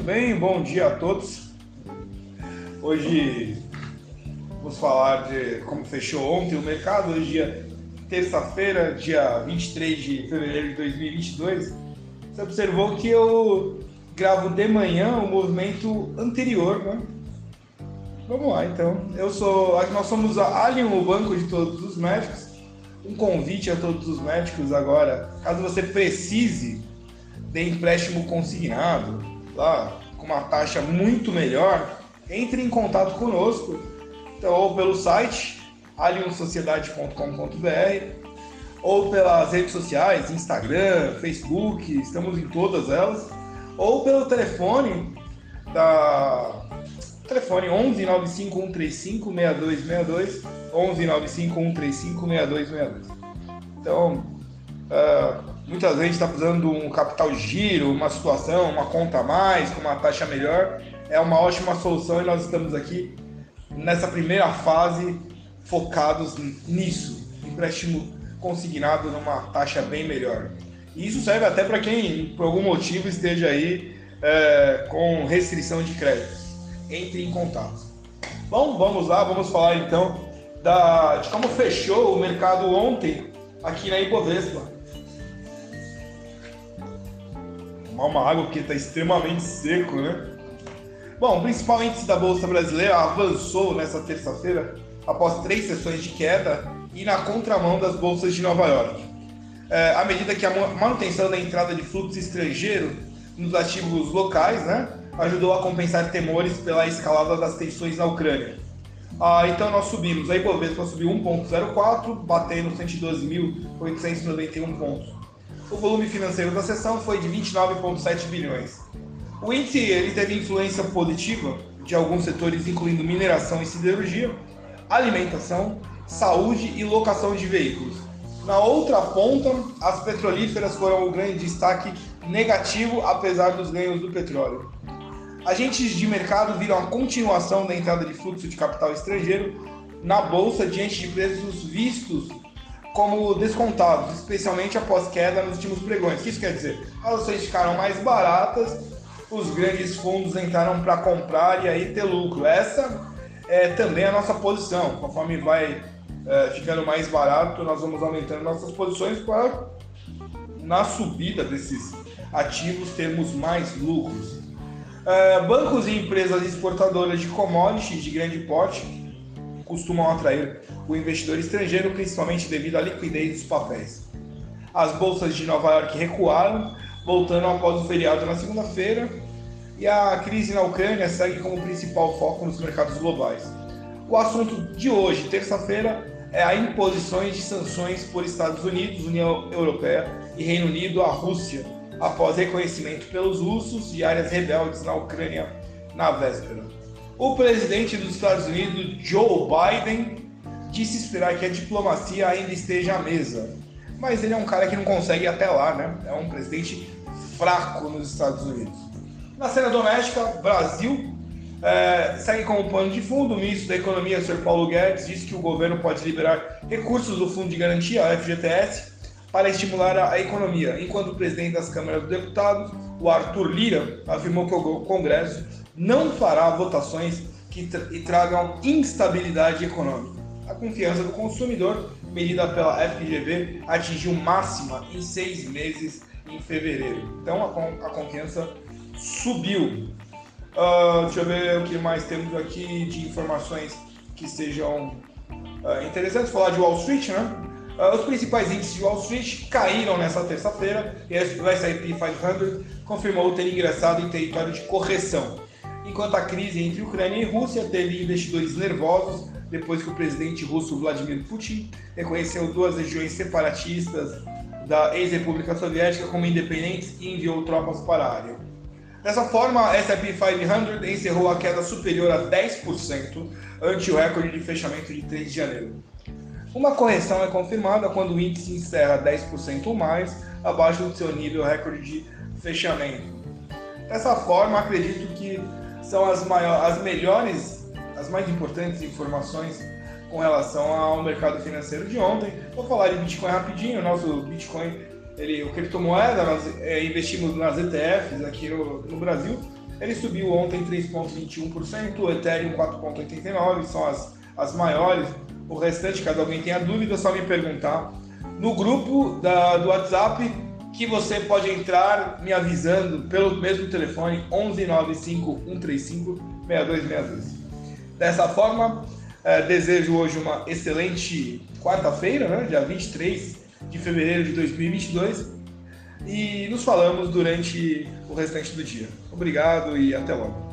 muito bem, bom dia a todos. Hoje vamos falar de como fechou ontem o mercado, hoje dia terça-feira, dia 23 de fevereiro de 2022. Você observou que eu gravo de manhã o movimento anterior, né? Vamos lá, então. Eu sou, nós somos a Alien, o banco de todos os médicos. Um convite a todos os médicos agora, caso você precise de empréstimo consignado, lá com uma taxa muito melhor, entre em contato conosco, então, ou pelo site aliensociedade.com.br ou pelas redes sociais, Instagram, Facebook, estamos em todas elas, ou pelo telefone da telefone 11 95 135 6262 11 95 135 6262. Então, uh, muitas vezes está precisando de um capital giro, uma situação, uma conta a mais, com uma taxa melhor, é uma ótima solução e nós estamos aqui nessa primeira fase focados nisso, empréstimo consignado numa taxa bem melhor. E isso serve até para quem, por algum motivo, esteja aí é, com restrição de crédito. Entre em contato. Bom, vamos lá, vamos falar então da, de como fechou o mercado ontem aqui na Ibovespa. Tomar uma água porque está extremamente seco, né? Bom, o principal índice da Bolsa Brasileira avançou nessa terça-feira após três sessões de queda e na contramão das bolsas de Nova York. É, à medida que a manutenção da entrada de fluxo estrangeiro nos ativos locais né, ajudou a compensar temores pela escalada das tensões na Ucrânia. Ah, então nós subimos, a Ibovespa subiu 1,04, batendo 112.891 pontos. O volume financeiro da sessão foi de 29,7 bilhões. O índice ele teve influência positiva de alguns setores, incluindo mineração e siderurgia, alimentação, saúde e locação de veículos. Na outra ponta, as petrolíferas foram o grande destaque negativo, apesar dos ganhos do petróleo. Agentes de mercado viram a continuação da entrada de fluxo de capital estrangeiro na bolsa diante de preços vistos como descontados, especialmente após queda nos últimos pregões. O que isso quer dizer? As ações ficaram mais baratas os grandes fundos entraram para comprar e aí ter lucro. Essa é também a nossa posição. Conforme vai é, ficando mais barato, nós vamos aumentando nossas posições para, na subida desses ativos, termos mais lucros. É, bancos e empresas exportadoras de commodities de grande porte costumam atrair o investidor estrangeiro, principalmente devido à liquidez dos papéis. As bolsas de Nova York recuaram, voltando após o feriado na segunda-feira, e a crise na Ucrânia segue como principal foco nos mercados globais. O assunto de hoje, terça-feira, é a imposições de sanções por Estados Unidos, União Europeia e Reino Unido à Rússia, após reconhecimento pelos russos de áreas rebeldes na Ucrânia na véspera. O presidente dos Estados Unidos, Joe Biden, disse esperar que a diplomacia ainda esteja à mesa, mas ele é um cara que não consegue ir até lá, né? É um presidente fraco nos Estados Unidos. Na cena doméstica, Brasil é, segue como pano de fundo. O ministro da Economia, Sr. Paulo Guedes, disse que o governo pode liberar recursos do Fundo de Garantia, FGTS, para estimular a economia, enquanto o presidente das câmaras dos deputados, o Arthur Lira, afirmou que o Congresso não fará votações que tra tragam instabilidade econômica. A confiança do consumidor medida pela FGV, atingiu máxima em seis meses em fevereiro. Então a, a confiança subiu. Uh, deixa eu ver o que mais temos aqui de informações que sejam uh, interessantes. Falar de Wall Street, né? Uh, os principais índices de Wall Street caíram nessa terça-feira e o S&P 500 confirmou ter ingressado em território de correção. Enquanto a crise entre Ucrânia e Rússia teve investidores nervosos depois que o presidente russo Vladimir Putin reconheceu duas regiões separatistas da ex-república soviética como independentes e enviou tropas para a área. Dessa forma, a S&P 500 encerrou a queda superior a 10% ante o recorde de fechamento de 3 de janeiro. Uma correção é confirmada quando o índice encerra 10% ou mais abaixo do seu nível recorde de fechamento. Dessa forma, acredito que são as, maiores, as melhores as mais importantes informações com relação ao mercado financeiro de ontem. Vou falar de Bitcoin rapidinho. O nosso Bitcoin, ele, o criptomoeda, nós é, investimos nas ETFs aqui no, no Brasil. Ele subiu ontem 3,21%, o Ethereum 4,89%, são as, as maiores. O restante, caso alguém tenha dúvida, é só me perguntar. No grupo da, do WhatsApp, que você pode entrar me avisando pelo mesmo telefone 1195 135 6262. Dessa forma, é, desejo hoje uma excelente quarta-feira, né, dia 23 de fevereiro de 2022, e nos falamos durante o restante do dia. Obrigado e até logo.